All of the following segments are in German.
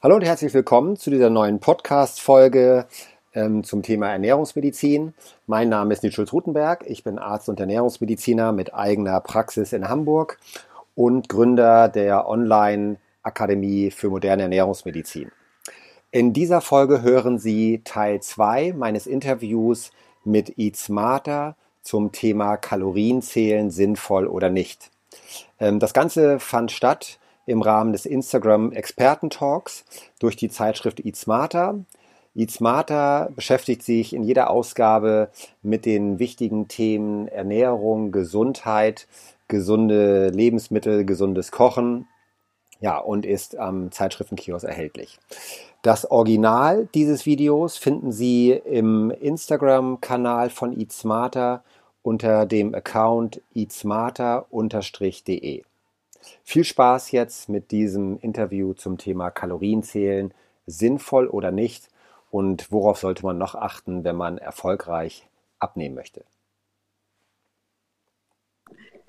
Hallo und herzlich willkommen zu dieser neuen Podcast-Folge ähm, zum Thema Ernährungsmedizin. Mein Name ist Nitschulz Rutenberg. Ich bin Arzt und Ernährungsmediziner mit eigener Praxis in Hamburg und Gründer der Online-Akademie für moderne Ernährungsmedizin. In dieser Folge hören Sie Teil 2 meines Interviews mit Eat Smarter zum Thema Kalorienzählen sinnvoll oder nicht. Ähm, das Ganze fand statt im Rahmen des Instagram Experten-Talks durch die Zeitschrift Eat Smarter. Eat Smarter beschäftigt sich in jeder Ausgabe mit den wichtigen Themen Ernährung, Gesundheit, gesunde Lebensmittel, gesundes Kochen. Ja, und ist am Zeitschriftenkiosk erhältlich. Das Original dieses Videos finden Sie im Instagram-Kanal von Eat Smarter unter dem Account eatsmarter-de. Viel Spaß jetzt mit diesem Interview zum Thema Kalorienzählen, sinnvoll oder nicht und worauf sollte man noch achten, wenn man erfolgreich abnehmen möchte.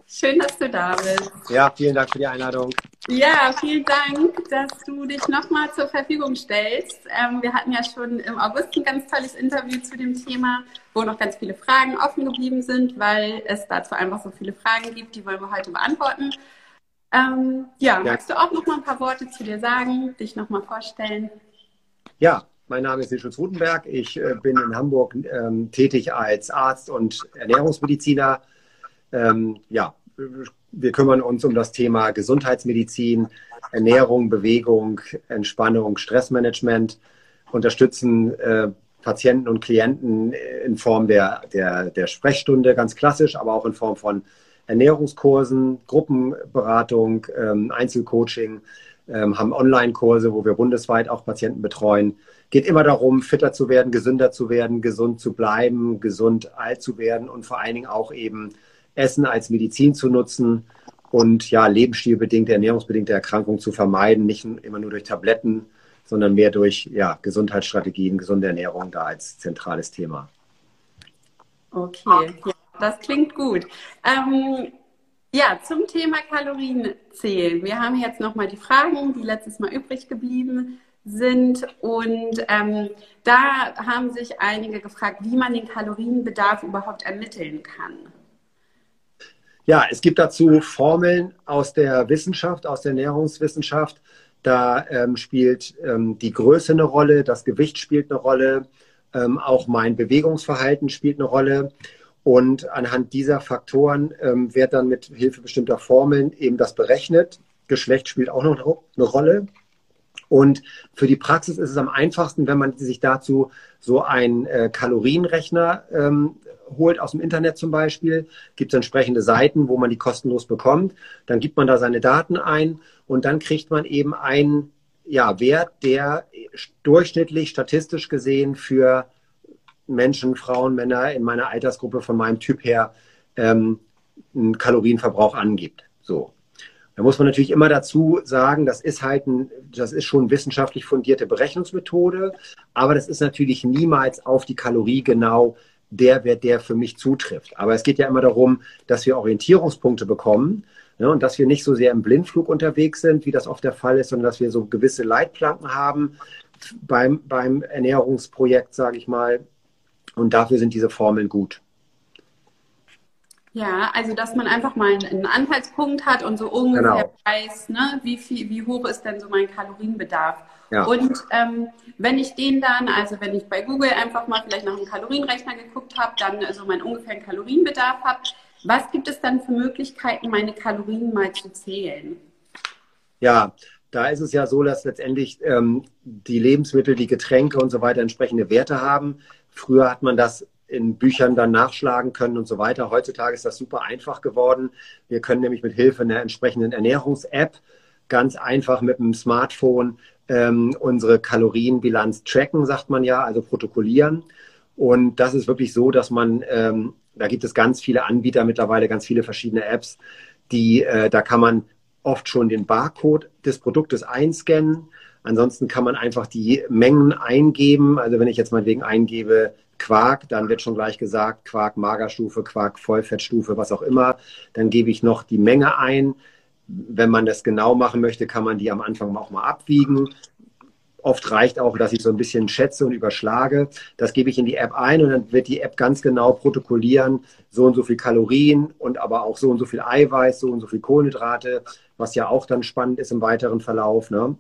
Schön, dass du da bist. Ja, vielen Dank für die Einladung. Ja, vielen Dank, dass du dich nochmal zur Verfügung stellst. Ähm, wir hatten ja schon im August ein ganz tolles Interview zu dem Thema, wo noch ganz viele Fragen offen geblieben sind, weil es dazu einfach so viele Fragen gibt, die wollen wir heute beantworten. Ähm, ja, ja, magst du auch noch mal ein paar Worte zu dir sagen, dich noch mal vorstellen? Ja, mein Name ist Nischutz Rutenberg. Ich äh, bin in Hamburg ähm, tätig als Arzt und Ernährungsmediziner. Ähm, ja, wir kümmern uns um das Thema Gesundheitsmedizin, Ernährung, Bewegung, Entspannung, Stressmanagement, unterstützen äh, Patienten und Klienten in Form der, der, der Sprechstunde, ganz klassisch, aber auch in Form von Ernährungskursen, Gruppenberatung, ähm, Einzelcoaching, ähm, haben Online-Kurse, wo wir bundesweit auch Patienten betreuen. Geht immer darum, fitter zu werden, gesünder zu werden, gesund zu bleiben, gesund alt zu werden und vor allen Dingen auch eben Essen als Medizin zu nutzen und ja, lebensstilbedingte, ernährungsbedingte Erkrankungen zu vermeiden, nicht immer nur durch Tabletten, sondern mehr durch ja, Gesundheitsstrategien, gesunde Ernährung da als zentrales Thema. Okay, ja, das klingt gut. Ähm, ja, zum Thema Kalorienzählen. Wir haben jetzt nochmal die Fragen, die letztes Mal übrig geblieben sind. Und ähm, da haben sich einige gefragt, wie man den Kalorienbedarf überhaupt ermitteln kann. Ja, es gibt dazu Formeln aus der Wissenschaft, aus der Ernährungswissenschaft. Da ähm, spielt ähm, die Größe eine Rolle, das Gewicht spielt eine Rolle, ähm, auch mein Bewegungsverhalten spielt eine Rolle. Und anhand dieser Faktoren ähm, wird dann mit Hilfe bestimmter Formeln eben das berechnet. Geschlecht spielt auch noch eine Rolle. Und für die Praxis ist es am einfachsten, wenn man sich dazu so einen äh, Kalorienrechner ähm, holt aus dem Internet zum Beispiel. Gibt es entsprechende Seiten, wo man die kostenlos bekommt. Dann gibt man da seine Daten ein und dann kriegt man eben einen ja, Wert, der durchschnittlich statistisch gesehen für Menschen, Frauen, Männer in meiner Altersgruppe von meinem Typ her ähm, einen Kalorienverbrauch angibt. So. Da muss man natürlich immer dazu sagen, das ist halt ein, das ist schon wissenschaftlich fundierte Berechnungsmethode, aber das ist natürlich niemals auf die Kalorie genau der Wert, der für mich zutrifft. Aber es geht ja immer darum, dass wir Orientierungspunkte bekommen ne, und dass wir nicht so sehr im Blindflug unterwegs sind, wie das oft der Fall ist, sondern dass wir so gewisse Leitplanken haben beim, beim Ernährungsprojekt, sage ich mal, und dafür sind diese Formeln gut. Ja, also dass man einfach mal einen Anhaltspunkt hat und so ungefähr genau. weiß, ne, wie, viel, wie hoch ist denn so mein Kalorienbedarf. Ja. Und ähm, wenn ich den dann, also wenn ich bei Google einfach mal vielleicht nach einem Kalorienrechner geguckt habe, dann so meinen ungefähren Kalorienbedarf habe, was gibt es dann für Möglichkeiten, meine Kalorien mal zu zählen? Ja, da ist es ja so, dass letztendlich ähm, die Lebensmittel, die Getränke und so weiter entsprechende Werte haben. Früher hat man das in Büchern dann nachschlagen können und so weiter. Heutzutage ist das super einfach geworden. Wir können nämlich mit Hilfe einer entsprechenden Ernährungs-App ganz einfach mit dem Smartphone ähm, unsere Kalorienbilanz tracken, sagt man ja, also protokollieren. Und das ist wirklich so, dass man, ähm, da gibt es ganz viele Anbieter mittlerweile, ganz viele verschiedene Apps, die, äh, da kann man oft schon den Barcode des Produktes einscannen Ansonsten kann man einfach die Mengen eingeben. Also wenn ich jetzt meinetwegen eingebe Quark, dann wird schon gleich gesagt, Quark Magerstufe, Quark Vollfettstufe, was auch immer. Dann gebe ich noch die Menge ein. Wenn man das genau machen möchte, kann man die am Anfang auch mal abwiegen. Oft reicht auch, dass ich so ein bisschen schätze und überschlage. Das gebe ich in die App ein und dann wird die App ganz genau protokollieren, so und so viel Kalorien und aber auch so und so viel Eiweiß, so und so viel Kohlenhydrate, was ja auch dann spannend ist im weiteren Verlauf. Ne?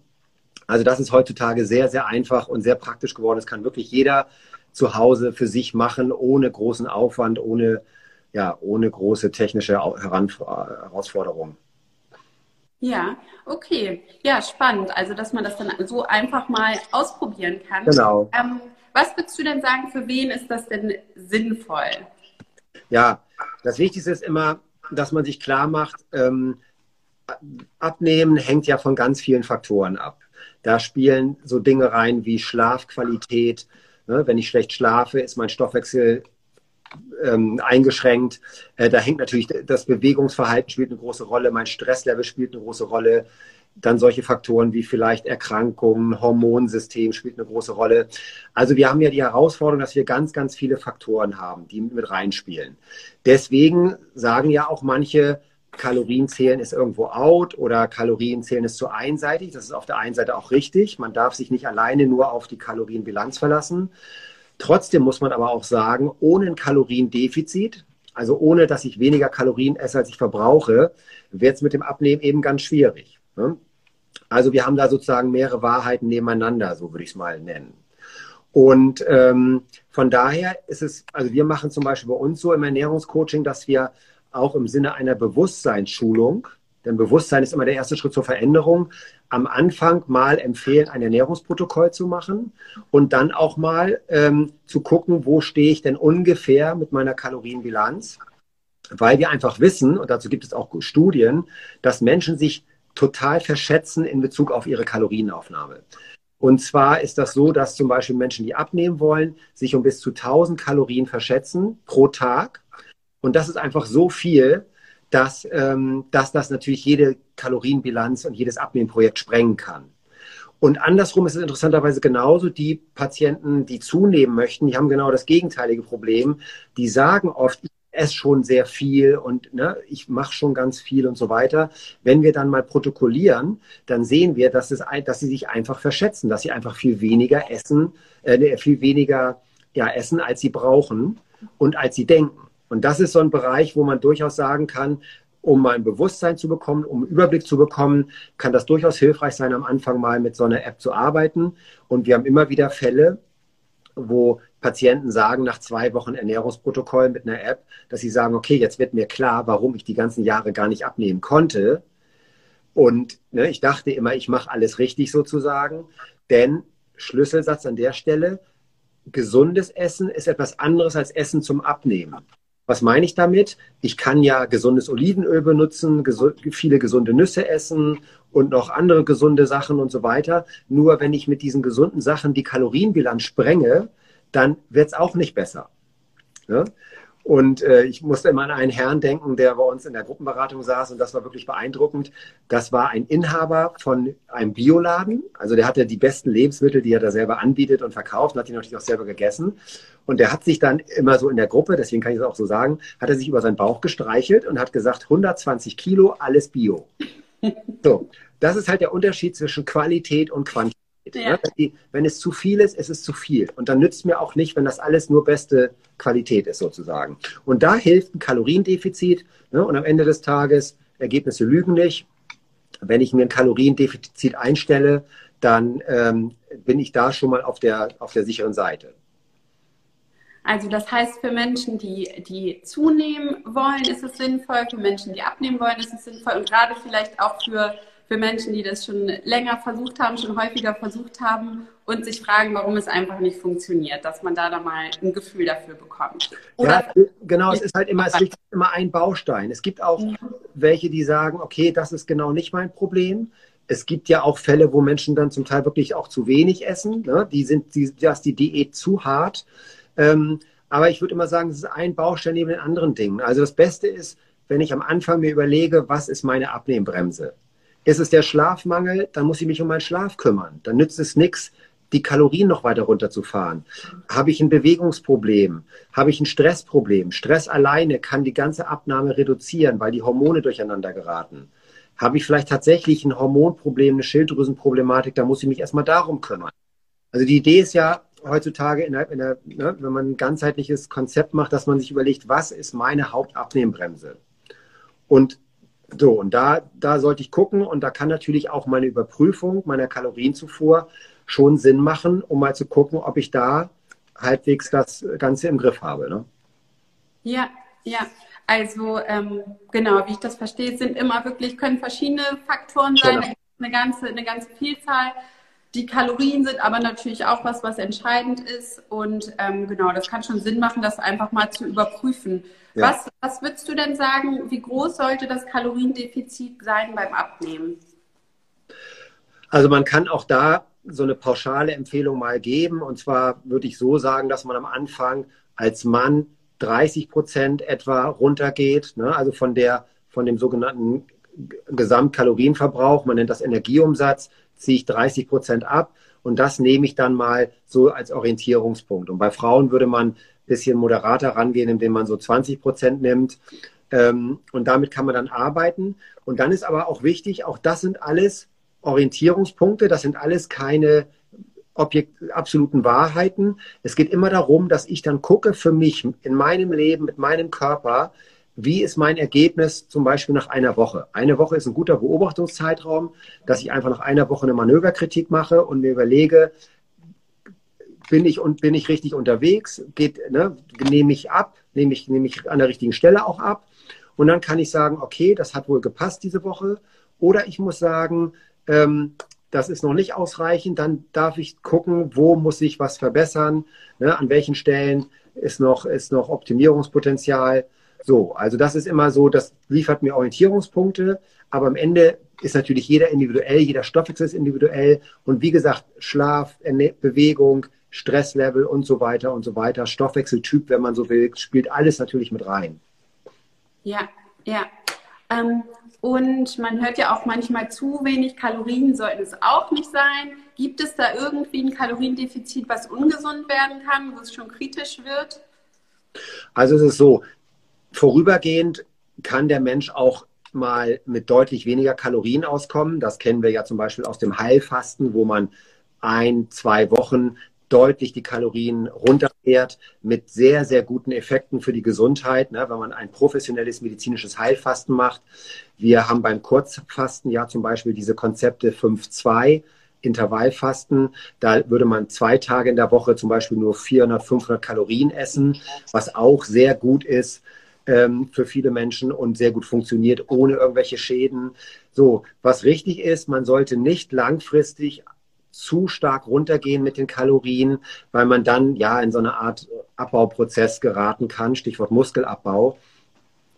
Also das ist heutzutage sehr, sehr einfach und sehr praktisch geworden. Das kann wirklich jeder zu Hause für sich machen, ohne großen Aufwand, ohne, ja, ohne große technische Herausforderungen. Ja, okay. Ja, spannend. Also, dass man das dann so einfach mal ausprobieren kann. Genau. Ähm, was würdest du denn sagen, für wen ist das denn sinnvoll? Ja, das Wichtigste ist immer, dass man sich klar macht, ähm, Abnehmen hängt ja von ganz vielen Faktoren ab. Da spielen so Dinge rein wie Schlafqualität. Ne? Wenn ich schlecht schlafe, ist mein Stoffwechsel ähm, eingeschränkt. Äh, da hängt natürlich das Bewegungsverhalten spielt eine große Rolle, mein Stresslevel spielt eine große Rolle. Dann solche Faktoren wie vielleicht Erkrankungen, Hormonsystem spielt eine große Rolle. Also wir haben ja die Herausforderung, dass wir ganz, ganz viele Faktoren haben, die mit reinspielen. Deswegen sagen ja auch manche, Kalorienzählen ist irgendwo out oder Kalorienzählen ist zu einseitig. Das ist auf der einen Seite auch richtig. Man darf sich nicht alleine nur auf die Kalorienbilanz verlassen. Trotzdem muss man aber auch sagen, ohne ein Kaloriendefizit, also ohne dass ich weniger Kalorien esse, als ich verbrauche, wird es mit dem Abnehmen eben ganz schwierig. Ne? Also wir haben da sozusagen mehrere Wahrheiten nebeneinander, so würde ich es mal nennen. Und ähm, von daher ist es, also wir machen zum Beispiel bei uns so im Ernährungscoaching, dass wir auch im Sinne einer Bewusstseinsschulung, denn Bewusstsein ist immer der erste Schritt zur Veränderung, am Anfang mal empfehlen, ein Ernährungsprotokoll zu machen und dann auch mal ähm, zu gucken, wo stehe ich denn ungefähr mit meiner Kalorienbilanz. Weil wir einfach wissen, und dazu gibt es auch Studien, dass Menschen sich total verschätzen in Bezug auf ihre Kalorienaufnahme. Und zwar ist das so, dass zum Beispiel Menschen, die abnehmen wollen, sich um bis zu 1000 Kalorien verschätzen pro Tag. Und das ist einfach so viel, dass, ähm, dass das natürlich jede Kalorienbilanz und jedes Abnehmprojekt sprengen kann. Und andersrum ist es interessanterweise genauso, die Patienten, die zunehmen möchten, die haben genau das gegenteilige Problem. Die sagen oft, ich esse schon sehr viel und ne, ich mache schon ganz viel und so weiter. Wenn wir dann mal protokollieren, dann sehen wir, dass, es, dass sie sich einfach verschätzen, dass sie einfach viel weniger essen, äh, viel weniger ja, essen, als sie brauchen und als sie denken. Und das ist so ein Bereich, wo man durchaus sagen kann, um mal ein Bewusstsein zu bekommen, um einen Überblick zu bekommen, kann das durchaus hilfreich sein, am Anfang mal mit so einer App zu arbeiten. Und wir haben immer wieder Fälle, wo Patienten sagen, nach zwei Wochen Ernährungsprotokoll mit einer App, dass sie sagen, okay, jetzt wird mir klar, warum ich die ganzen Jahre gar nicht abnehmen konnte. Und ne, ich dachte immer, ich mache alles richtig sozusagen. Denn Schlüsselsatz an der Stelle, gesundes Essen ist etwas anderes als Essen zum Abnehmen. Was meine ich damit? Ich kann ja gesundes Olivenöl benutzen, gesu viele gesunde Nüsse essen und noch andere gesunde Sachen und so weiter. Nur wenn ich mit diesen gesunden Sachen die Kalorienbilanz sprenge, dann wird es auch nicht besser. Ja? Und äh, ich musste immer an einen Herrn denken, der bei uns in der Gruppenberatung saß und das war wirklich beeindruckend. Das war ein Inhaber von einem Bioladen. Also der hatte die besten Lebensmittel, die er da selber anbietet und verkauft und hat die natürlich auch selber gegessen. Und der hat sich dann immer so in der Gruppe, deswegen kann ich es auch so sagen, hat er sich über seinen Bauch gestreichelt und hat gesagt, 120 Kilo, alles Bio. So, das ist halt der Unterschied zwischen Qualität und Quantität. Ja. Ne? Wenn es zu viel ist, ist es zu viel. Und dann nützt mir auch nicht, wenn das alles nur beste Qualität ist, sozusagen. Und da hilft ein Kaloriendefizit. Ne? Und am Ende des Tages, Ergebnisse lügen nicht. Wenn ich mir ein Kaloriendefizit einstelle, dann ähm, bin ich da schon mal auf der, auf der sicheren Seite. Also das heißt, für Menschen, die, die zunehmen wollen, ist es sinnvoll, für Menschen, die abnehmen wollen, ist es sinnvoll und gerade vielleicht auch für für Menschen, die das schon länger versucht haben, schon häufiger versucht haben und sich fragen, warum es einfach nicht funktioniert, dass man da dann mal ein Gefühl dafür bekommt. Oder ja, genau, es ist halt immer, es ist immer ein Baustein. Es gibt auch welche, die sagen, okay, das ist genau nicht mein Problem. Es gibt ja auch Fälle, wo Menschen dann zum Teil wirklich auch zu wenig essen. Ne? Die sind, die, da ist die Diät zu hart. Ähm, aber ich würde immer sagen, es ist ein Baustein neben den anderen Dingen. Also das Beste ist, wenn ich am Anfang mir überlege, was ist meine Abnehmbremse? Ist es der Schlafmangel, dann muss ich mich um meinen Schlaf kümmern. Dann nützt es nichts, die Kalorien noch weiter runterzufahren. Habe ich ein Bewegungsproblem? Habe ich ein Stressproblem? Stress alleine kann die ganze Abnahme reduzieren, weil die Hormone durcheinander geraten. Habe ich vielleicht tatsächlich ein Hormonproblem, eine Schilddrüsenproblematik, da muss ich mich erstmal darum kümmern. Also die Idee ist ja heutzutage, in der, in der, ne, wenn man ein ganzheitliches Konzept macht, dass man sich überlegt, was ist meine Hauptabnehmbremse? Und so, und da, da sollte ich gucken und da kann natürlich auch meine Überprüfung meiner Kalorienzufuhr schon Sinn machen, um mal zu gucken, ob ich da halbwegs das Ganze im Griff habe. Ne? Ja, ja. Also ähm, genau, wie ich das verstehe, sind immer wirklich, können verschiedene Faktoren sein, genau. eine ganze, eine ganze Vielzahl. Die Kalorien sind aber natürlich auch was, was entscheidend ist. Und ähm, genau, das kann schon Sinn machen, das einfach mal zu überprüfen. Ja. Was, was würdest du denn sagen, wie groß sollte das Kaloriendefizit sein beim Abnehmen? Also man kann auch da so eine pauschale Empfehlung mal geben. Und zwar würde ich so sagen, dass man am Anfang als Mann 30 Prozent etwa runtergeht, ne? also von der, von dem sogenannten Gesamtkalorienverbrauch, man nennt das Energieumsatz, ziehe ich 30 Prozent ab und das nehme ich dann mal so als Orientierungspunkt. Und bei Frauen würde man ein bisschen moderater rangehen, indem man so 20 Prozent nimmt. Ähm, und damit kann man dann arbeiten. Und dann ist aber auch wichtig, auch das sind alles Orientierungspunkte, das sind alles keine Objekt, absoluten Wahrheiten. Es geht immer darum, dass ich dann gucke für mich in meinem Leben, mit meinem Körper, wie ist mein Ergebnis zum Beispiel nach einer Woche? Eine Woche ist ein guter Beobachtungszeitraum, dass ich einfach nach einer Woche eine Manöverkritik mache und mir überlege, bin ich bin ich richtig unterwegs? Geht, ne, nehme ich ab, nehme ich, nehme ich an der richtigen Stelle auch ab? Und dann kann ich sagen, okay, das hat wohl gepasst diese Woche. Oder ich muss sagen, ähm, das ist noch nicht ausreichend. Dann darf ich gucken, wo muss ich was verbessern, ne, an welchen Stellen ist noch, ist noch Optimierungspotenzial. So, also das ist immer so, das liefert mir Orientierungspunkte, aber am Ende ist natürlich jeder individuell, jeder Stoffwechsel ist individuell und wie gesagt, Schlaf, Bewegung, Stresslevel und so weiter und so weiter, Stoffwechseltyp, wenn man so will, spielt alles natürlich mit rein. Ja, ja. Ähm, und man hört ja auch manchmal zu wenig Kalorien sollten es auch nicht sein. Gibt es da irgendwie ein Kaloriendefizit, was ungesund werden kann, wo es schon kritisch wird? Also es ist so, Vorübergehend kann der Mensch auch mal mit deutlich weniger Kalorien auskommen. Das kennen wir ja zum Beispiel aus dem Heilfasten, wo man ein, zwei Wochen deutlich die Kalorien runterfährt mit sehr, sehr guten Effekten für die Gesundheit, ne, wenn man ein professionelles medizinisches Heilfasten macht. Wir haben beim Kurzfasten ja zum Beispiel diese Konzepte 5-2. Intervallfasten, da würde man zwei Tage in der Woche zum Beispiel nur 400, 500 Kalorien essen, was auch sehr gut ist ähm, für viele Menschen und sehr gut funktioniert, ohne irgendwelche Schäden. So, was richtig ist, man sollte nicht langfristig zu stark runtergehen mit den Kalorien, weil man dann ja in so eine Art Abbauprozess geraten kann, Stichwort Muskelabbau.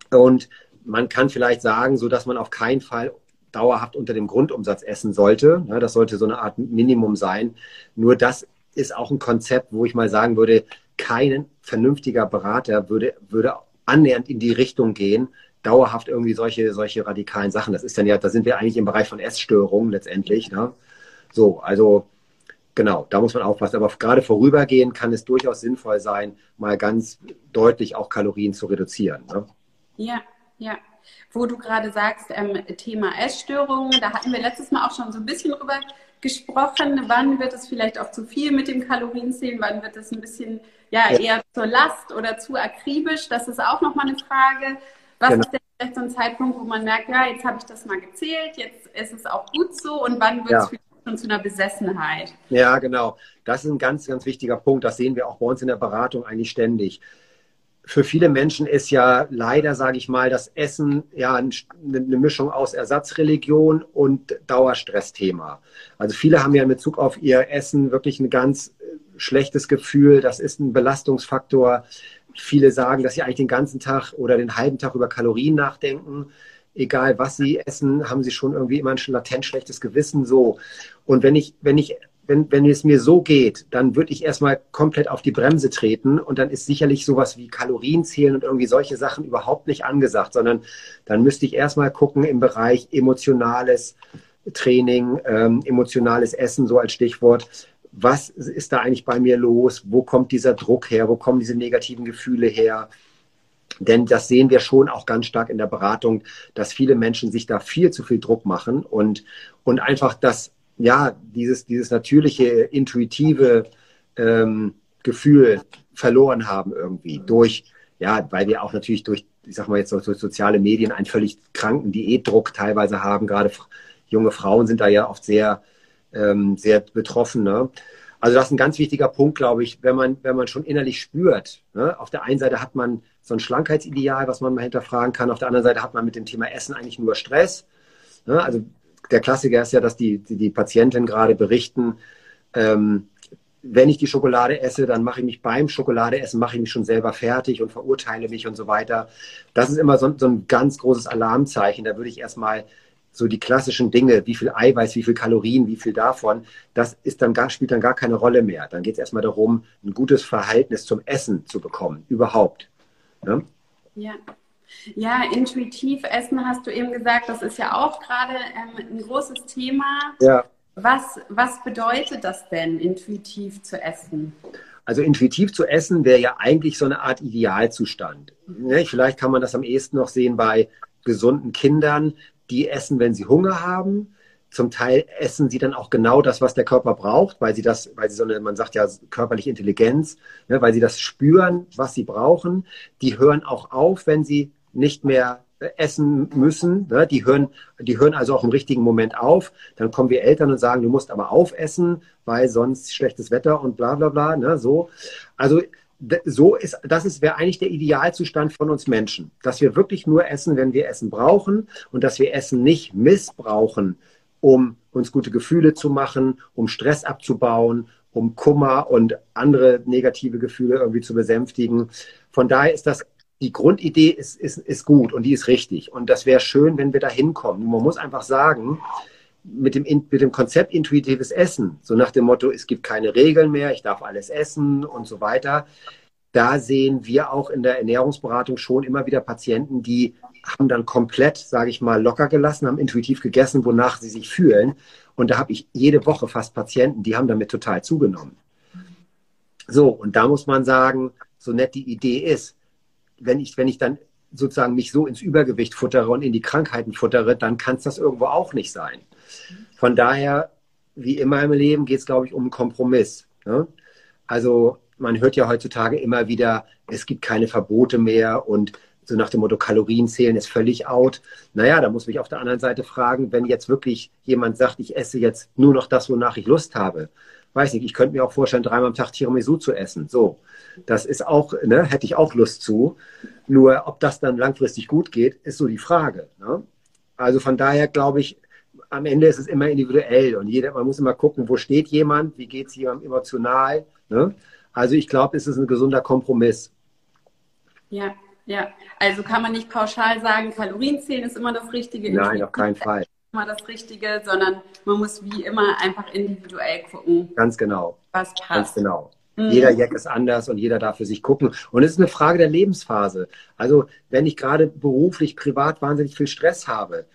Und man kann vielleicht sagen, so dass man auf keinen Fall dauerhaft unter dem Grundumsatz essen sollte. Das sollte so eine Art Minimum sein. Nur das ist auch ein Konzept, wo ich mal sagen würde, kein vernünftiger Berater würde, würde annähernd in die Richtung gehen, dauerhaft irgendwie solche, solche radikalen Sachen. Das ist dann ja, da sind wir eigentlich im Bereich von Essstörungen letztendlich. Ne? So, also genau, da muss man aufpassen. Aber gerade vorübergehend kann es durchaus sinnvoll sein, mal ganz deutlich auch Kalorien zu reduzieren. Ne? Ja, ja. Wo du gerade sagst, ähm, Thema Essstörungen, da hatten wir letztes Mal auch schon so ein bisschen drüber gesprochen. Wann wird es vielleicht auch zu viel mit dem Kalorienzählen? Wann wird es ein bisschen ja, ja, eher zur Last oder zu akribisch? Das ist auch nochmal eine Frage. Was genau. ist denn vielleicht so ein Zeitpunkt, wo man merkt, ja, jetzt habe ich das mal gezählt, jetzt ist es auch gut so und wann wird es ja. schon zu einer Besessenheit? Ja, genau. Das ist ein ganz, ganz wichtiger Punkt. Das sehen wir auch bei uns in der Beratung eigentlich ständig für viele Menschen ist ja leider, sage ich mal, das Essen ja eine Mischung aus Ersatzreligion und Dauerstressthema. Also viele haben ja in Bezug auf ihr Essen wirklich ein ganz äh, schlechtes Gefühl. Das ist ein Belastungsfaktor. Viele sagen, dass sie eigentlich den ganzen Tag oder den halben Tag über Kalorien nachdenken. Egal was sie essen, haben sie schon irgendwie immer ein latent schlechtes Gewissen. So. Und wenn ich, wenn ich wenn, wenn es mir so geht, dann würde ich erstmal komplett auf die Bremse treten und dann ist sicherlich sowas wie Kalorien zählen und irgendwie solche Sachen überhaupt nicht angesagt, sondern dann müsste ich erstmal gucken im Bereich emotionales Training, ähm, emotionales Essen, so als Stichwort. Was ist da eigentlich bei mir los? Wo kommt dieser Druck her? Wo kommen diese negativen Gefühle her? Denn das sehen wir schon auch ganz stark in der Beratung, dass viele Menschen sich da viel zu viel Druck machen und, und einfach das, ja, dieses, dieses natürliche, intuitive ähm, Gefühl verloren haben irgendwie durch, ja, weil wir auch natürlich durch, ich sag mal jetzt durch soziale Medien einen völlig kranken Diätdruck teilweise haben. Gerade junge Frauen sind da ja oft sehr, ähm, sehr betroffen. Ne? Also das ist ein ganz wichtiger Punkt, glaube ich, wenn man, wenn man schon innerlich spürt. Ne? Auf der einen Seite hat man so ein Schlankheitsideal, was man mal hinterfragen kann. Auf der anderen Seite hat man mit dem Thema Essen eigentlich nur Stress. Ne? Also der Klassiker ist ja, dass die, die, die Patienten gerade berichten, ähm, wenn ich die Schokolade esse, dann mache ich mich beim Schokoladeessen, mache ich mich schon selber fertig und verurteile mich und so weiter. Das ist immer so, so ein ganz großes Alarmzeichen. Da würde ich erstmal so die klassischen Dinge, wie viel Eiweiß, wie viel Kalorien, wie viel davon, das ist dann gar, spielt dann gar keine Rolle mehr. Dann geht es erstmal darum, ein gutes Verhältnis zum Essen zu bekommen, überhaupt. Ne? Ja. Ja, intuitiv essen hast du eben gesagt, das ist ja auch gerade ähm, ein großes Thema. Ja. Was, was bedeutet das denn, intuitiv zu essen? Also intuitiv zu essen wäre ja eigentlich so eine Art Idealzustand. Ne? Vielleicht kann man das am ehesten noch sehen bei gesunden Kindern, die essen, wenn sie Hunger haben. Zum Teil essen sie dann auch genau das, was der Körper braucht, weil sie das, weil sie so eine, man sagt ja körperliche Intelligenz, ne, weil sie das spüren, was sie brauchen. Die hören auch auf, wenn sie nicht mehr essen müssen. Ne? Die, hören, die hören also auch im richtigen Moment auf. Dann kommen wir Eltern und sagen, du musst aber aufessen, weil sonst schlechtes Wetter und bla bla bla. Ne? So. Also so ist, das ist, wäre eigentlich der Idealzustand von uns Menschen, dass wir wirklich nur essen, wenn wir Essen brauchen und dass wir Essen nicht missbrauchen, um uns gute Gefühle zu machen, um Stress abzubauen, um Kummer und andere negative Gefühle irgendwie zu besänftigen. Von daher ist das die Grundidee ist, ist, ist gut und die ist richtig. Und das wäre schön, wenn wir da hinkommen. Man muss einfach sagen, mit dem, mit dem Konzept intuitives Essen, so nach dem Motto, es gibt keine Regeln mehr, ich darf alles essen und so weiter, da sehen wir auch in der Ernährungsberatung schon immer wieder Patienten, die haben dann komplett, sage ich mal, locker gelassen, haben intuitiv gegessen, wonach sie sich fühlen. Und da habe ich jede Woche fast Patienten, die haben damit total zugenommen. So, und da muss man sagen, so nett die Idee ist, wenn ich, wenn ich dann sozusagen mich so ins Übergewicht futtere und in die Krankheiten futtere, dann kann es das irgendwo auch nicht sein. Von daher, wie immer im Leben, geht es, glaube ich, um einen Kompromiss. Ne? Also man hört ja heutzutage immer wieder, es gibt keine Verbote mehr und so nach dem Motto Kalorien zählen ist völlig out. Naja, da muss ich auf der anderen Seite fragen, wenn jetzt wirklich jemand sagt, ich esse jetzt nur noch das, wonach ich Lust habe. Weiß nicht, ich könnte mir auch vorstellen, dreimal am Tag Tiramisu zu essen. So, das ist auch, ne, hätte ich auch Lust zu. Nur, ob das dann langfristig gut geht, ist so die Frage. Ne? Also von daher glaube ich, am Ende ist es immer individuell und jeder, man muss immer gucken, wo steht jemand, wie geht es jemandem emotional. Ne? Also ich glaube, es ist ein gesunder Kompromiss. Ja, ja. Also kann man nicht pauschal sagen, Kalorien zählen ist immer das Richtige. Nein, auf keinen Fall. Immer das Richtige, sondern man muss wie immer einfach individuell gucken. Ganz genau. Was passt. Ganz genau. Mhm. Jeder Jack ist anders und jeder darf für sich gucken. Und es ist eine Frage der Lebensphase. Also wenn ich gerade beruflich, privat wahnsinnig viel Stress habe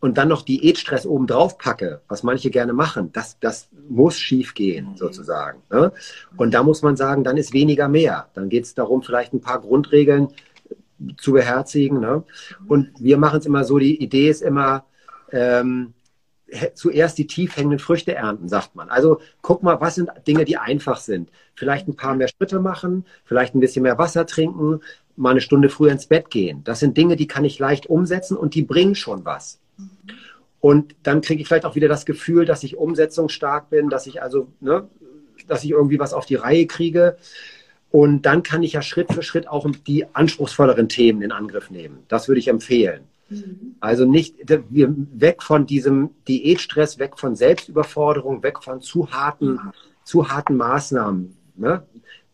und dann noch Diätstress obendrauf packe, was manche gerne machen, das, das muss schief gehen, mhm. sozusagen. Ne? Und da muss man sagen, dann ist weniger mehr. Dann geht es darum, vielleicht ein paar Grundregeln zu beherzigen. Ne? Und wir machen es immer so, die Idee ist immer, ähm, zuerst die tief hängenden Früchte ernten, sagt man. Also guck mal, was sind Dinge, die einfach sind. Vielleicht ein paar mehr Schritte machen, vielleicht ein bisschen mehr Wasser trinken, mal eine Stunde früher ins Bett gehen. Das sind Dinge, die kann ich leicht umsetzen und die bringen schon was. Und dann kriege ich vielleicht auch wieder das Gefühl, dass ich umsetzungsstark bin, dass ich also, ne, dass ich irgendwie was auf die Reihe kriege. Und dann kann ich ja Schritt für Schritt auch die anspruchsvolleren Themen in Angriff nehmen. Das würde ich empfehlen. Mhm. Also nicht wir weg von diesem Diätstress, weg von Selbstüberforderung, weg von zu harten, mhm. zu harten Maßnahmen. Ne?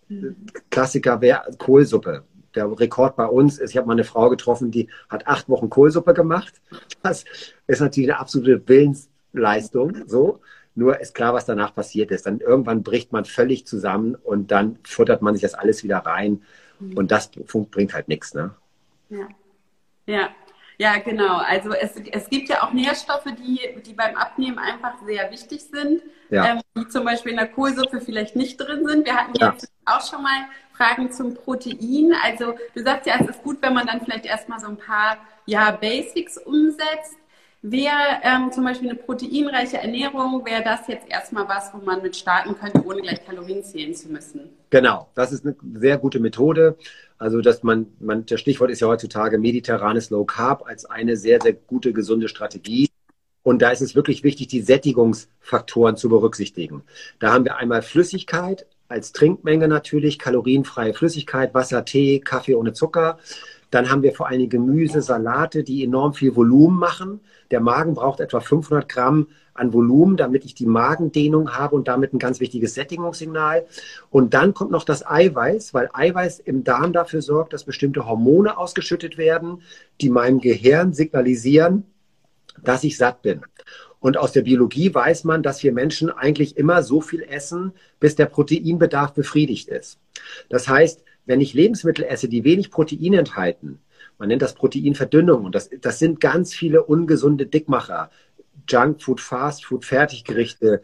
Mhm. Klassiker wäre Kohlsuppe. Der Rekord bei uns ist, ich habe mal eine Frau getroffen, die hat acht Wochen Kohlsuppe gemacht. Das ist natürlich eine absolute Willensleistung. So. Nur ist klar, was danach passiert ist. Dann irgendwann bricht man völlig zusammen und dann futtert man sich das alles wieder rein. Mhm. Und das bringt halt nichts. Ne? Ja. Ja, ja, genau. Also es, es gibt ja auch Nährstoffe, die, die beim Abnehmen einfach sehr wichtig sind, ja. ähm, die zum Beispiel in der Kohlsuppe vielleicht nicht drin sind. Wir hatten ja. jetzt auch schon mal Fragen zum Protein. Also du sagst ja, es ist gut, wenn man dann vielleicht erstmal so ein paar ja, Basics umsetzt. Wäre ähm, zum Beispiel eine proteinreiche Ernährung, wäre das jetzt erstmal was, wo man mit starten könnte, ohne gleich Kalorien zählen zu müssen? Genau, das ist eine sehr gute Methode. Also, dass man, man, das Stichwort ist ja heutzutage mediterranes Low Carb als eine sehr, sehr gute, gesunde Strategie. Und da ist es wirklich wichtig, die Sättigungsfaktoren zu berücksichtigen. Da haben wir einmal Flüssigkeit als Trinkmenge natürlich, kalorienfreie Flüssigkeit, Wasser, Tee, Kaffee ohne Zucker. Dann haben wir vor allem Gemüse, Salate, die enorm viel Volumen machen. Der Magen braucht etwa 500 Gramm an Volumen, damit ich die Magendehnung habe und damit ein ganz wichtiges Sättigungssignal. Und dann kommt noch das Eiweiß, weil Eiweiß im Darm dafür sorgt, dass bestimmte Hormone ausgeschüttet werden, die meinem Gehirn signalisieren, dass ich satt bin. Und aus der Biologie weiß man, dass wir Menschen eigentlich immer so viel essen, bis der Proteinbedarf befriedigt ist. Das heißt, wenn ich Lebensmittel esse, die wenig Protein enthalten, man nennt das Proteinverdünnung und das, das sind ganz viele ungesunde Dickmacher, Junkfood, Fastfood, Fertiggerichte,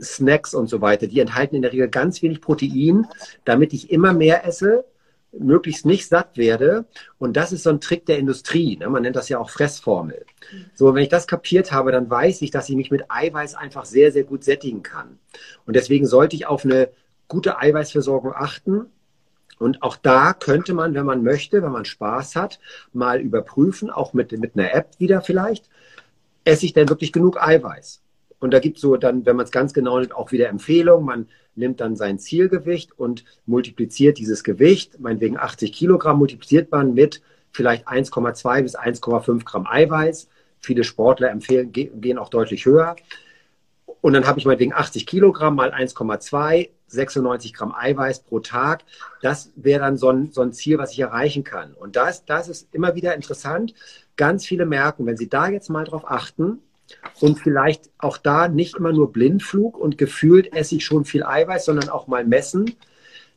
Snacks und so weiter, die enthalten in der Regel ganz wenig Protein, damit ich immer mehr esse, möglichst nicht satt werde. Und das ist so ein Trick der Industrie. Ne? Man nennt das ja auch Fressformel. So, wenn ich das kapiert habe, dann weiß ich, dass ich mich mit Eiweiß einfach sehr, sehr gut sättigen kann. Und deswegen sollte ich auf eine gute Eiweißversorgung achten. Und auch da könnte man, wenn man möchte, wenn man Spaß hat, mal überprüfen, auch mit, mit einer App wieder vielleicht, esse ich denn wirklich genug Eiweiß? Und da gibt es so dann, wenn man es ganz genau nimmt, auch wieder Empfehlungen. Man nimmt dann sein Zielgewicht und multipliziert dieses Gewicht, meinetwegen 80 Kilogramm, multipliziert man mit vielleicht 1,2 bis 1,5 Gramm Eiweiß. Viele Sportler empfehlen, gehen auch deutlich höher. Und dann habe ich meinetwegen 80 Kilogramm mal 1,2, 96 Gramm Eiweiß pro Tag. Das wäre dann so ein, so ein Ziel, was ich erreichen kann. Und das, das ist immer wieder interessant. Ganz viele merken, wenn sie da jetzt mal drauf achten und vielleicht auch da nicht immer nur Blindflug und gefühlt esse ich schon viel Eiweiß, sondern auch mal messen,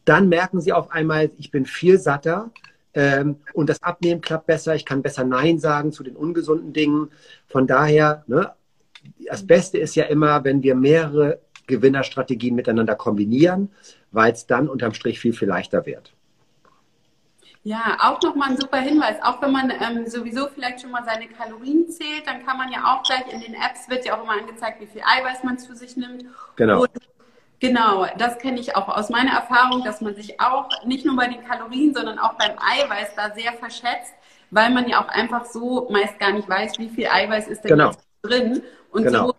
dann merken sie auf einmal, ich bin viel satter, ähm, und das Abnehmen klappt besser. Ich kann besser Nein sagen zu den ungesunden Dingen. Von daher, ne, das Beste ist ja immer, wenn wir mehrere Gewinnerstrategien miteinander kombinieren, weil es dann unterm Strich viel, viel leichter wird. Ja, auch nochmal ein super Hinweis. Auch wenn man ähm, sowieso vielleicht schon mal seine Kalorien zählt, dann kann man ja auch gleich in den Apps wird ja auch immer angezeigt, wie viel Eiweiß man zu sich nimmt. Genau. Und Genau, das kenne ich auch aus meiner Erfahrung, dass man sich auch nicht nur bei den Kalorien, sondern auch beim Eiweiß da sehr verschätzt, weil man ja auch einfach so meist gar nicht weiß, wie viel Eiweiß ist denn genau. Drin. Und genau. so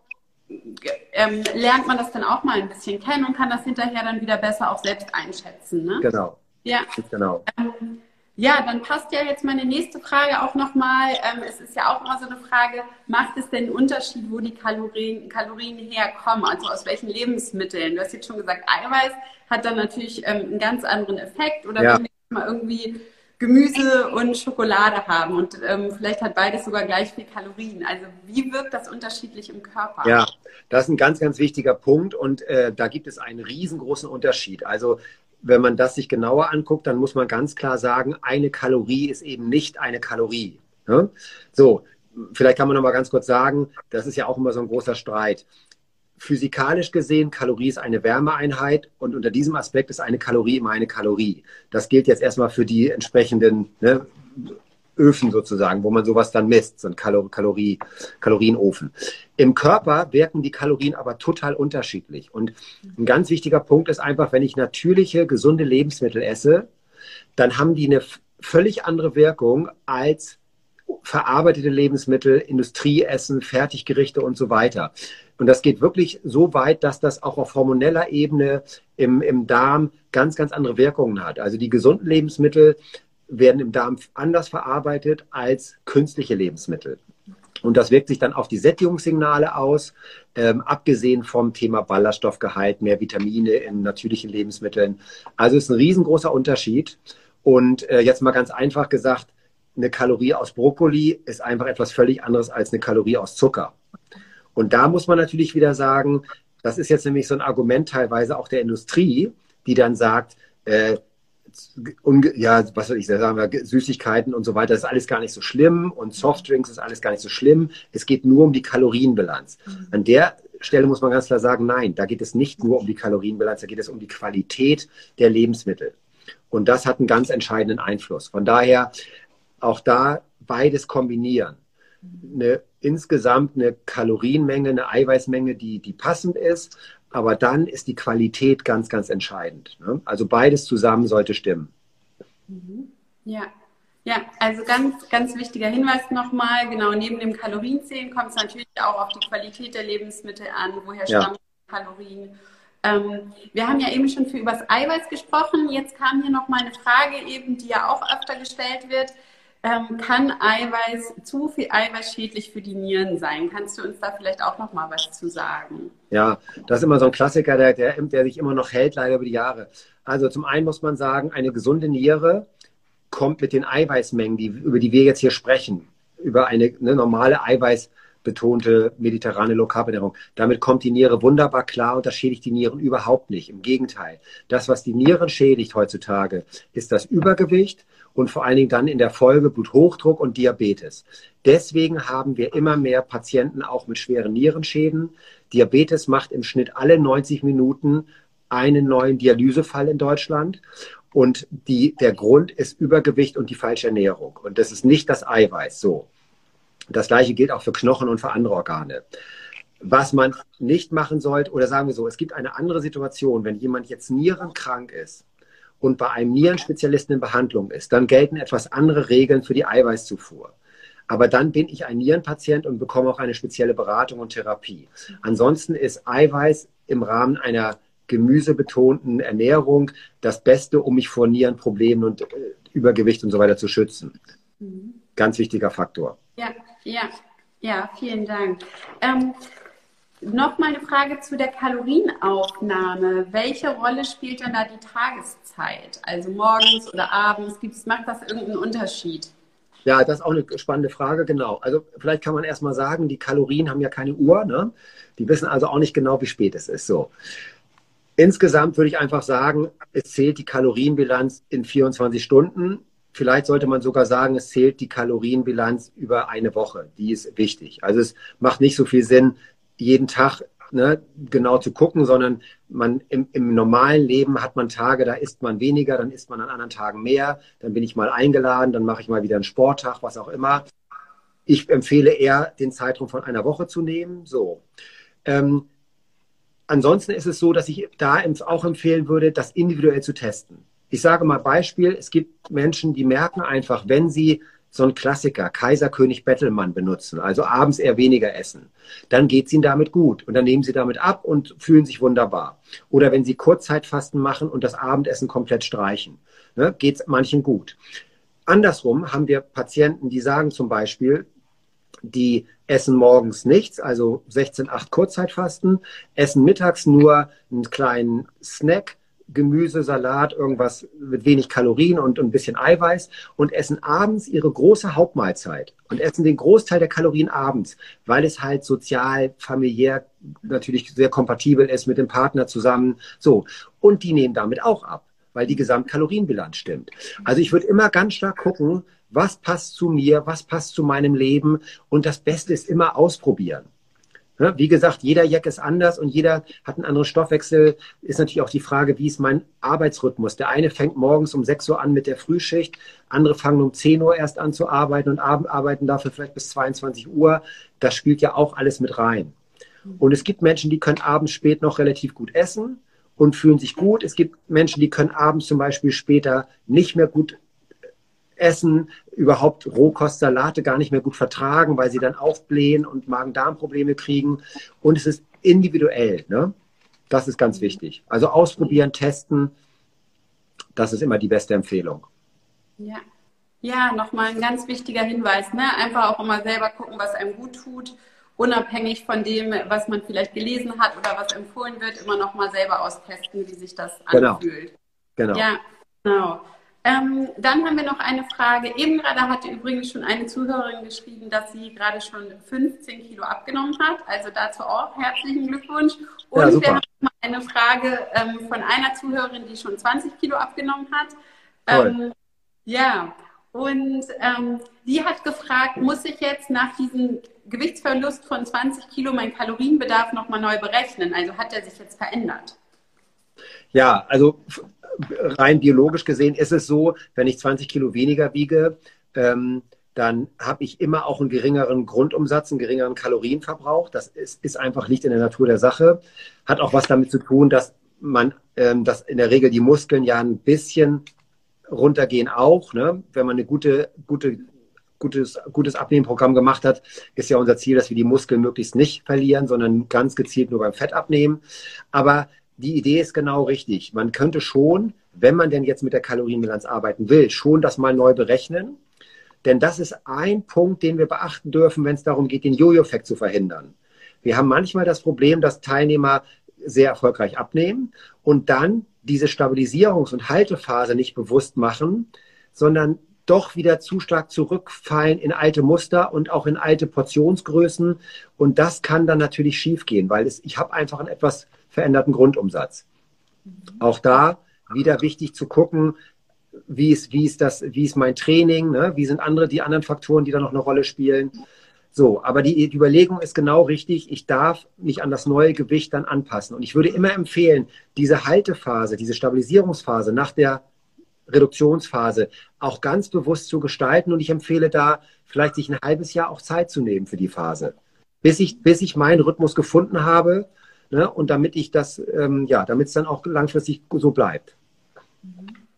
ähm, lernt man das dann auch mal ein bisschen kennen und kann das hinterher dann wieder besser auch selbst einschätzen. Ne? Genau. Ja. Genau. Ähm, ja, dann passt ja jetzt meine nächste Frage auch nochmal. Ähm, es ist ja auch immer so eine Frage, macht es denn einen Unterschied, wo die Kalorien, Kalorien herkommen, also aus welchen Lebensmitteln? Du hast jetzt schon gesagt, Eiweiß hat dann natürlich ähm, einen ganz anderen Effekt oder ja. wenn wir mal irgendwie Gemüse und Schokolade haben und ähm, vielleicht hat beides sogar gleich viel Kalorien. Also wie wirkt das unterschiedlich im Körper? Ja, das ist ein ganz, ganz wichtiger Punkt und äh, da gibt es einen riesengroßen Unterschied. Also wenn man das sich genauer anguckt, dann muss man ganz klar sagen, eine Kalorie ist eben nicht eine Kalorie. Ne? So, vielleicht kann man noch mal ganz kurz sagen, das ist ja auch immer so ein großer Streit. Physikalisch gesehen, Kalorie ist eine Wärmeeinheit und unter diesem Aspekt ist eine Kalorie immer eine Kalorie. Das gilt jetzt erstmal für die entsprechenden ne, Öfen sozusagen, wo man sowas dann misst, so ein Kalor Kalorie, Kalorienofen. Im Körper wirken die Kalorien aber total unterschiedlich. Und ein ganz wichtiger Punkt ist einfach, wenn ich natürliche, gesunde Lebensmittel esse, dann haben die eine völlig andere Wirkung als verarbeitete Lebensmittel, Industrieessen, Fertiggerichte und so weiter. Und das geht wirklich so weit, dass das auch auf hormoneller Ebene im, im Darm ganz, ganz andere Wirkungen hat. Also die gesunden Lebensmittel werden im Darm anders verarbeitet als künstliche Lebensmittel. Und das wirkt sich dann auf die Sättigungssignale aus, ähm, abgesehen vom Thema Ballaststoffgehalt, mehr Vitamine in natürlichen Lebensmitteln. Also ist ein riesengroßer Unterschied. Und äh, jetzt mal ganz einfach gesagt, eine Kalorie aus Brokkoli ist einfach etwas völlig anderes als eine Kalorie aus Zucker. Und da muss man natürlich wieder sagen, das ist jetzt nämlich so ein Argument teilweise auch der Industrie, die dann sagt, äh, ja, was soll ich sagen, Süßigkeiten und so weiter, das ist alles gar nicht so schlimm und Softdrinks ist alles gar nicht so schlimm. Es geht nur um die Kalorienbilanz. Mhm. An der Stelle muss man ganz klar sagen, nein, da geht es nicht nur um die Kalorienbilanz, da geht es um die Qualität der Lebensmittel. Und das hat einen ganz entscheidenden Einfluss. Von daher auch da beides kombinieren. Eine, insgesamt eine Kalorienmenge, eine Eiweißmenge, die, die passend ist, aber dann ist die Qualität ganz, ganz entscheidend. Ne? Also beides zusammen sollte stimmen. Mhm. Ja, ja, also ganz, ganz wichtiger Hinweis nochmal, genau, neben dem Kalorienzählen kommt es natürlich auch auf die Qualität der Lebensmittel an, woher ja. stammen Kalorien. Ähm, wir haben ja eben schon viel über das Eiweiß gesprochen. Jetzt kam hier nochmal eine Frage eben, die ja auch öfter gestellt wird. Ähm, kann Eiweiß, zu viel Eiweiß schädlich für die Nieren sein? Kannst du uns da vielleicht auch nochmal was zu sagen? Ja, das ist immer so ein Klassiker, der, der, der sich immer noch hält, leider über die Jahre. Also zum einen muss man sagen, eine gesunde Niere kommt mit den Eiweißmengen, die, über die wir jetzt hier sprechen, über eine, eine normale eiweißbetonte mediterrane Low-Carb-Ernährung. Damit kommt die Niere wunderbar klar und das schädigt die Nieren überhaupt nicht. Im Gegenteil. Das, was die Nieren schädigt heutzutage, ist das Übergewicht und vor allen Dingen dann in der Folge Bluthochdruck und Diabetes. Deswegen haben wir immer mehr Patienten auch mit schweren Nierenschäden. Diabetes macht im Schnitt alle 90 Minuten einen neuen Dialysefall in Deutschland. Und die, der Grund ist Übergewicht und die falsche Ernährung. Und das ist nicht das Eiweiß so. Das gleiche gilt auch für Knochen und für andere Organe. Was man nicht machen sollte, oder sagen wir so, es gibt eine andere Situation, wenn jemand jetzt nierenkrank ist und bei einem Nierenspezialisten in Behandlung ist, dann gelten etwas andere Regeln für die Eiweißzufuhr. Aber dann bin ich ein Nierenpatient und bekomme auch eine spezielle Beratung und Therapie. Ansonsten ist Eiweiß im Rahmen einer gemüsebetonten Ernährung das Beste, um mich vor Nierenproblemen und äh, Übergewicht und so weiter zu schützen. Mhm. Ganz wichtiger Faktor. Ja, ja, ja, vielen Dank. Ähm, noch mal eine Frage zu der Kalorienaufnahme. Welche Rolle spielt denn da die Tageszeit? Also morgens oder abends? Gibt's, macht das irgendeinen Unterschied? Ja, das ist auch eine spannende Frage, genau. Also vielleicht kann man erstmal sagen, die Kalorien haben ja keine Uhr, ne? Die wissen also auch nicht genau, wie spät es ist. So. Insgesamt würde ich einfach sagen, es zählt die Kalorienbilanz in 24 Stunden. Vielleicht sollte man sogar sagen, es zählt die Kalorienbilanz über eine Woche. Die ist wichtig. Also es macht nicht so viel Sinn, jeden Tag ne, genau zu gucken, sondern man im, im, normalen Leben hat man Tage, da isst man weniger, dann isst man an anderen Tagen mehr, dann bin ich mal eingeladen, dann mache ich mal wieder einen Sporttag, was auch immer. Ich empfehle eher, den Zeitraum von einer Woche zu nehmen. So. Ähm, ansonsten ist es so, dass ich da auch empfehlen würde, das individuell zu testen. Ich sage mal Beispiel, es gibt Menschen, die merken einfach, wenn sie so ein Klassiker, Kaiserkönig Bettelmann benutzen, also abends eher weniger essen, dann geht es ihnen damit gut und dann nehmen sie damit ab und fühlen sich wunderbar. Oder wenn sie Kurzzeitfasten machen und das Abendessen komplett streichen, ne, geht es manchen gut. Andersrum haben wir Patienten, die sagen zum Beispiel, die essen morgens nichts, also 16-8 Kurzzeitfasten, essen mittags nur einen kleinen Snack, Gemüse, Salat, irgendwas mit wenig Kalorien und, ein bisschen Eiweiß und essen abends ihre große Hauptmahlzeit und essen den Großteil der Kalorien abends, weil es halt sozial, familiär natürlich sehr kompatibel ist mit dem Partner zusammen. So. Und die nehmen damit auch ab, weil die Gesamtkalorienbilanz stimmt. Also ich würde immer ganz stark gucken, was passt zu mir, was passt zu meinem Leben und das Beste ist immer ausprobieren. Wie gesagt, jeder Jack ist anders und jeder hat einen anderen Stoffwechsel. Ist natürlich auch die Frage, wie ist mein Arbeitsrhythmus? Der eine fängt morgens um 6 Uhr an mit der Frühschicht, andere fangen um 10 Uhr erst an zu arbeiten und arbeiten dafür vielleicht bis 22 Uhr. Das spielt ja auch alles mit rein. Und es gibt Menschen, die können abends spät noch relativ gut essen und fühlen sich gut. Es gibt Menschen, die können abends zum Beispiel später nicht mehr gut Essen, überhaupt Rohkostsalate gar nicht mehr gut vertragen, weil sie dann aufblähen und Magen-Darm-Probleme kriegen. Und es ist individuell. Ne? Das ist ganz wichtig. Also ausprobieren, testen, das ist immer die beste Empfehlung. Ja. Ja, nochmal ein ganz wichtiger Hinweis. Ne? Einfach auch immer selber gucken, was einem gut tut, unabhängig von dem, was man vielleicht gelesen hat oder was empfohlen wird, immer nochmal selber austesten, wie sich das genau. anfühlt. Genau. Ja, genau. Ähm, dann haben wir noch eine Frage. Eben gerade hatte übrigens schon eine Zuhörerin geschrieben, dass sie gerade schon 15 Kilo abgenommen hat. Also dazu auch herzlichen Glückwunsch. Und ja, wir haben noch eine Frage ähm, von einer Zuhörerin, die schon 20 Kilo abgenommen hat. Ähm, ja, und ähm, die hat gefragt, muss ich jetzt nach diesem Gewichtsverlust von 20 Kilo meinen Kalorienbedarf nochmal neu berechnen? Also hat er sich jetzt verändert? Ja, also rein biologisch gesehen ist es so, wenn ich 20 Kilo weniger wiege, ähm, dann habe ich immer auch einen geringeren Grundumsatz, einen geringeren Kalorienverbrauch. Das ist, ist einfach nicht in der Natur der Sache. Hat auch was damit zu tun, dass man, ähm, dass in der Regel die Muskeln ja ein bisschen runtergehen auch. Ne? Wenn man eine gute, gute, gutes, gutes Abnehmprogramm gemacht hat, ist ja unser Ziel, dass wir die Muskeln möglichst nicht verlieren, sondern ganz gezielt nur beim Fett abnehmen. Aber die Idee ist genau richtig. Man könnte schon, wenn man denn jetzt mit der Kalorienbilanz arbeiten will, schon das mal neu berechnen denn das ist ein Punkt, den wir beachten dürfen, wenn es darum geht, den Jojo-Effekt zu verhindern. Wir haben manchmal das Problem, dass Teilnehmer sehr erfolgreich abnehmen und dann diese Stabilisierungs- und Haltephase nicht bewusst machen, sondern doch wieder zu stark zurückfallen in alte Muster und auch in alte Portionsgrößen. Und das kann dann natürlich schiefgehen, weil es, ich habe einfach einen etwas veränderten Grundumsatz. Auch da wieder wichtig zu gucken, wie ist, wie ist das, wie ist mein Training, ne? wie sind andere, die anderen Faktoren, die da noch eine Rolle spielen. So, aber die, die Überlegung ist genau richtig. Ich darf mich an das neue Gewicht dann anpassen. Und ich würde immer empfehlen, diese Haltephase, diese Stabilisierungsphase nach der Reduktionsphase auch ganz bewusst zu gestalten. Und ich empfehle da, vielleicht sich ein halbes Jahr auch Zeit zu nehmen für die Phase, bis ich, bis ich meinen Rhythmus gefunden habe. Ne? Und damit ich das, ähm, ja, damit es dann auch langfristig so bleibt.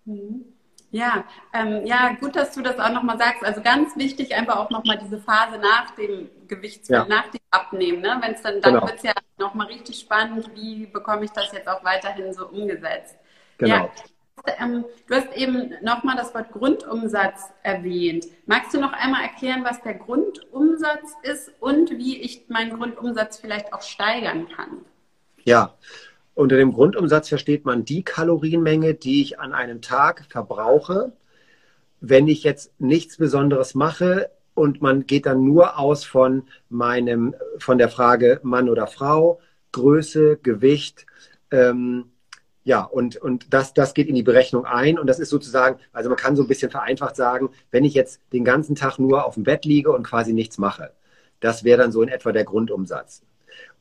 Mhm. Ja, ähm, ja, gut, dass du das auch nochmal sagst. Also ganz wichtig einfach auch nochmal diese Phase nach dem Gewichtsverlust, ja. nach dem Abnehmen. Ne? Wenn es dann, dann genau. wird es ja nochmal richtig spannend, wie bekomme ich das jetzt auch weiterhin so umgesetzt. Genau. Ja. Ähm, du hast eben nochmal das Wort Grundumsatz erwähnt. Magst du noch einmal erklären, was der Grundumsatz ist und wie ich meinen Grundumsatz vielleicht auch steigern kann? Ja, unter dem Grundumsatz versteht man die Kalorienmenge, die ich an einem Tag verbrauche, wenn ich jetzt nichts Besonderes mache und man geht dann nur aus von meinem, von der Frage Mann oder Frau, Größe, Gewicht, ähm, ja, und, und das, das geht in die Berechnung ein und das ist sozusagen, also man kann so ein bisschen vereinfacht sagen, wenn ich jetzt den ganzen Tag nur auf dem Bett liege und quasi nichts mache, das wäre dann so in etwa der Grundumsatz.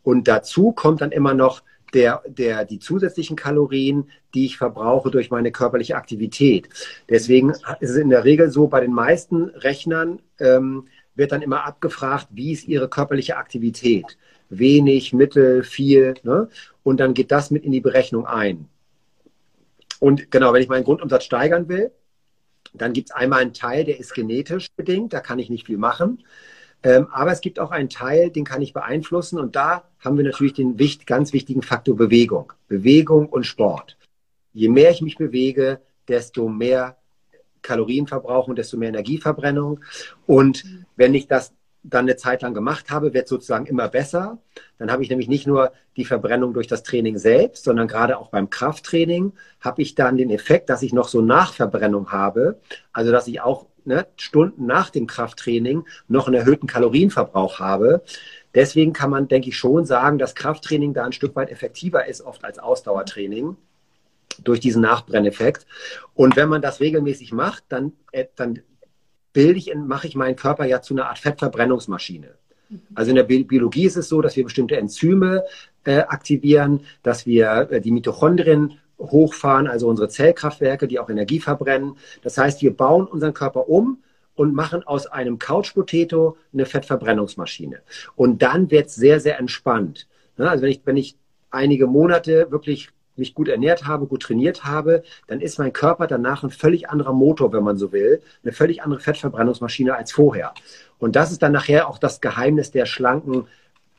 Und dazu kommt dann immer noch der, der, die zusätzlichen Kalorien, die ich verbrauche durch meine körperliche Aktivität. Deswegen ist es in der Regel so, bei den meisten Rechnern ähm, wird dann immer abgefragt, wie ist ihre körperliche Aktivität? Wenig, mittel, viel. Ne? Und dann geht das mit in die Berechnung ein. Und genau, wenn ich meinen Grundumsatz steigern will, dann gibt es einmal einen Teil, der ist genetisch bedingt, da kann ich nicht viel machen. Ähm, aber es gibt auch einen Teil, den kann ich beeinflussen. Und da haben wir natürlich den wichtig, ganz wichtigen Faktor Bewegung. Bewegung und Sport. Je mehr ich mich bewege, desto mehr Kalorienverbrauch desto mehr Energieverbrennung. Und wenn ich das dann eine Zeit lang gemacht habe, wird sozusagen immer besser. Dann habe ich nämlich nicht nur die Verbrennung durch das Training selbst, sondern gerade auch beim Krafttraining habe ich dann den Effekt, dass ich noch so Nachverbrennung habe. Also dass ich auch ne, Stunden nach dem Krafttraining noch einen erhöhten Kalorienverbrauch habe. Deswegen kann man, denke ich, schon sagen, dass Krafttraining da ein Stück weit effektiver ist, oft als Ausdauertraining durch diesen Nachbrenneffekt. Und wenn man das regelmäßig macht, dann, äh, dann bilde ich, mache ich meinen Körper ja zu einer Art Fettverbrennungsmaschine. Also in der Biologie ist es so, dass wir bestimmte Enzyme äh, aktivieren, dass wir äh, die Mitochondrien hochfahren, also unsere Zellkraftwerke, die auch Energie verbrennen. Das heißt, wir bauen unseren Körper um und machen aus einem Couch Potato eine Fettverbrennungsmaschine. Und dann wird es sehr, sehr entspannt. Ne, also wenn ich, wenn ich einige Monate wirklich mich gut ernährt habe, gut trainiert habe, dann ist mein Körper danach ein völlig anderer Motor, wenn man so will, eine völlig andere Fettverbrennungsmaschine als vorher. Und das ist dann nachher auch das Geheimnis der schlanken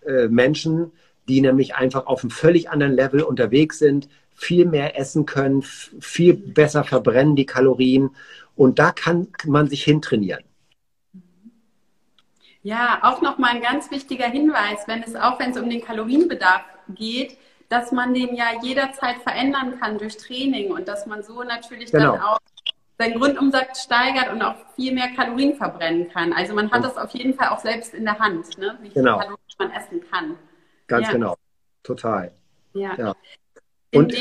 äh, Menschen, die nämlich einfach auf einem völlig anderen Level unterwegs sind, viel mehr essen können, viel besser verbrennen die Kalorien. Und da kann man sich hintrainieren. Ja, auch nochmal ein ganz wichtiger Hinweis, wenn es auch wenn es um den Kalorienbedarf geht, dass man den ja jederzeit verändern kann durch Training und dass man so natürlich genau. dann auch seinen Grundumsatz steigert und auch viel mehr Kalorien verbrennen kann. Also man hat das auf jeden Fall auch selbst in der Hand, ne? wie genau. viel Kalorien man essen kann. Ganz ja. genau, total. Ja. ja. Und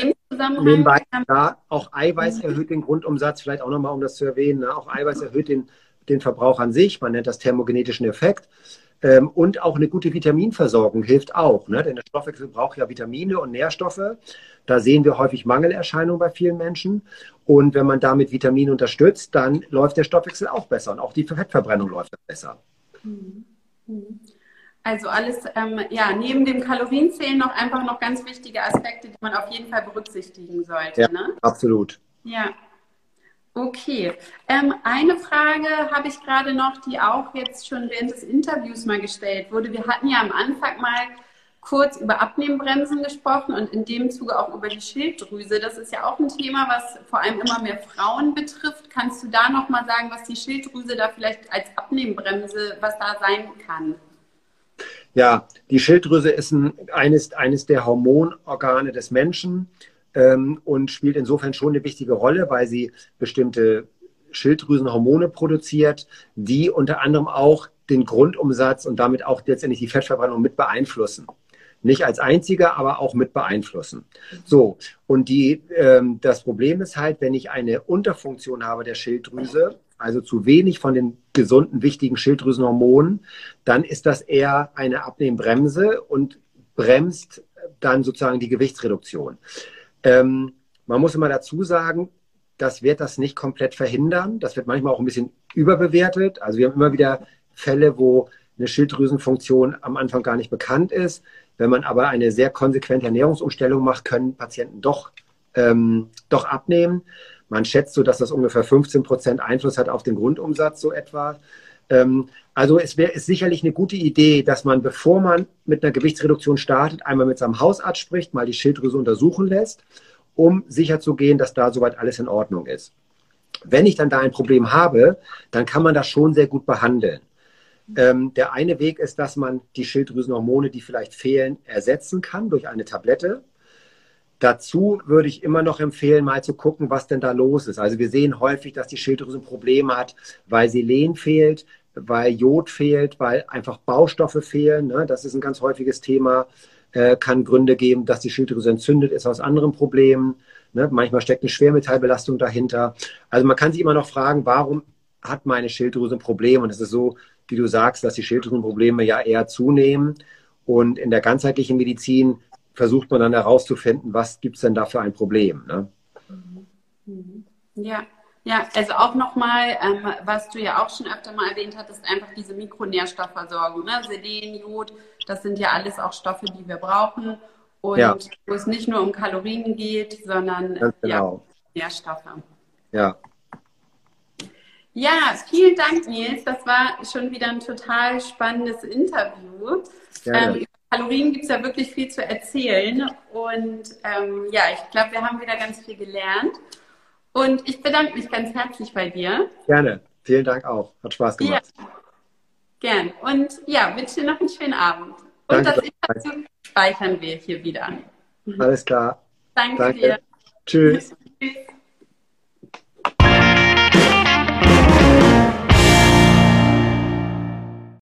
nebenbei, ja, auch Eiweiß erhöht den Grundumsatz, vielleicht auch nochmal, um das zu erwähnen. Ne? Auch Eiweiß erhöht den, den Verbrauch an sich. Man nennt das thermogenetischen Effekt. Ähm, und auch eine gute Vitaminversorgung hilft auch, ne? denn der Stoffwechsel braucht ja Vitamine und Nährstoffe. Da sehen wir häufig Mangelerscheinungen bei vielen Menschen. Und wenn man damit Vitamine unterstützt, dann läuft der Stoffwechsel auch besser und auch die Fettverbrennung läuft besser. Mhm. Mhm. Also alles, ähm, ja, neben dem Kalorienzählen noch einfach noch ganz wichtige Aspekte, die man auf jeden Fall berücksichtigen sollte. Ja, ne? absolut. Ja, Okay. Ähm, eine Frage habe ich gerade noch, die auch jetzt schon während des Interviews mal gestellt wurde. Wir hatten ja am Anfang mal kurz über Abnehmbremsen gesprochen und in dem Zuge auch über die Schilddrüse. Das ist ja auch ein Thema, was vor allem immer mehr Frauen betrifft. Kannst du da noch mal sagen, was die Schilddrüse da vielleicht als Abnehmbremse, was da sein kann? Ja, die Schilddrüse ist ein, eines, eines der Hormonorgane des Menschen ähm, und spielt insofern schon eine wichtige Rolle, weil sie bestimmte Schilddrüsenhormone produziert, die unter anderem auch den Grundumsatz und damit auch letztendlich die Fettverbrennung mit beeinflussen. Nicht als einziger, aber auch mit beeinflussen. So, und die, ähm, das Problem ist halt, wenn ich eine Unterfunktion habe der Schilddrüse, also zu wenig von den gesunden, wichtigen Schilddrüsenhormonen, dann ist das eher eine Abnehmbremse und bremst dann sozusagen die Gewichtsreduktion. Ähm, man muss immer dazu sagen, das wird das nicht komplett verhindern. Das wird manchmal auch ein bisschen überbewertet. Also wir haben immer wieder Fälle, wo eine Schilddrüsenfunktion am Anfang gar nicht bekannt ist. Wenn man aber eine sehr konsequente Ernährungsumstellung macht, können Patienten doch, ähm, doch abnehmen. Man schätzt so, dass das ungefähr 15 Prozent Einfluss hat auf den Grundumsatz, so etwa. Ähm, also es wäre sicherlich eine gute Idee, dass man, bevor man mit einer Gewichtsreduktion startet, einmal mit seinem Hausarzt spricht, mal die Schilddrüse untersuchen lässt, um sicherzugehen, dass da soweit alles in Ordnung ist. Wenn ich dann da ein Problem habe, dann kann man das schon sehr gut behandeln. Ähm, der eine Weg ist, dass man die Schilddrüsenhormone, die vielleicht fehlen, ersetzen kann durch eine Tablette. Dazu würde ich immer noch empfehlen, mal zu gucken, was denn da los ist. Also wir sehen häufig, dass die Schilddrüse Probleme hat, weil Selen fehlt, weil Jod fehlt, weil einfach Baustoffe fehlen. Ne? Das ist ein ganz häufiges Thema. Äh, kann Gründe geben, dass die Schilddrüse entzündet ist aus anderen Problemen. Ne? Manchmal steckt eine Schwermetallbelastung dahinter. Also man kann sich immer noch fragen, warum hat meine Schilddrüse ein Problem? Und es ist so, wie du sagst, dass die Schilddrüsenprobleme ja eher zunehmen. Und in der ganzheitlichen Medizin versucht man dann herauszufinden, was gibt es denn da für ein Problem. Ne? Ja, ja, also auch nochmal, ähm, was du ja auch schon öfter mal erwähnt hattest, einfach diese Mikronährstoffversorgung. Ne? Selen, Jod, das sind ja alles auch Stoffe, die wir brauchen. Und ja. wo es nicht nur um Kalorien geht, sondern genau. ja, Nährstoffe. Ja. Ja, vielen Dank, Nils. Das war schon wieder ein total spannendes Interview. Ähm, über Kalorien gibt es ja wirklich viel zu erzählen. Und ähm, ja, ich glaube, wir haben wieder ganz viel gelernt. Und ich bedanke mich ganz herzlich bei dir. Gerne. Vielen Dank auch. Hat Spaß gemacht. Ja. Gern. Und ja, wünsche dir noch einen schönen Abend. Und Danke, das Interview speichern wir hier wieder. Alles klar. Danke, Danke. dir. Tschüss.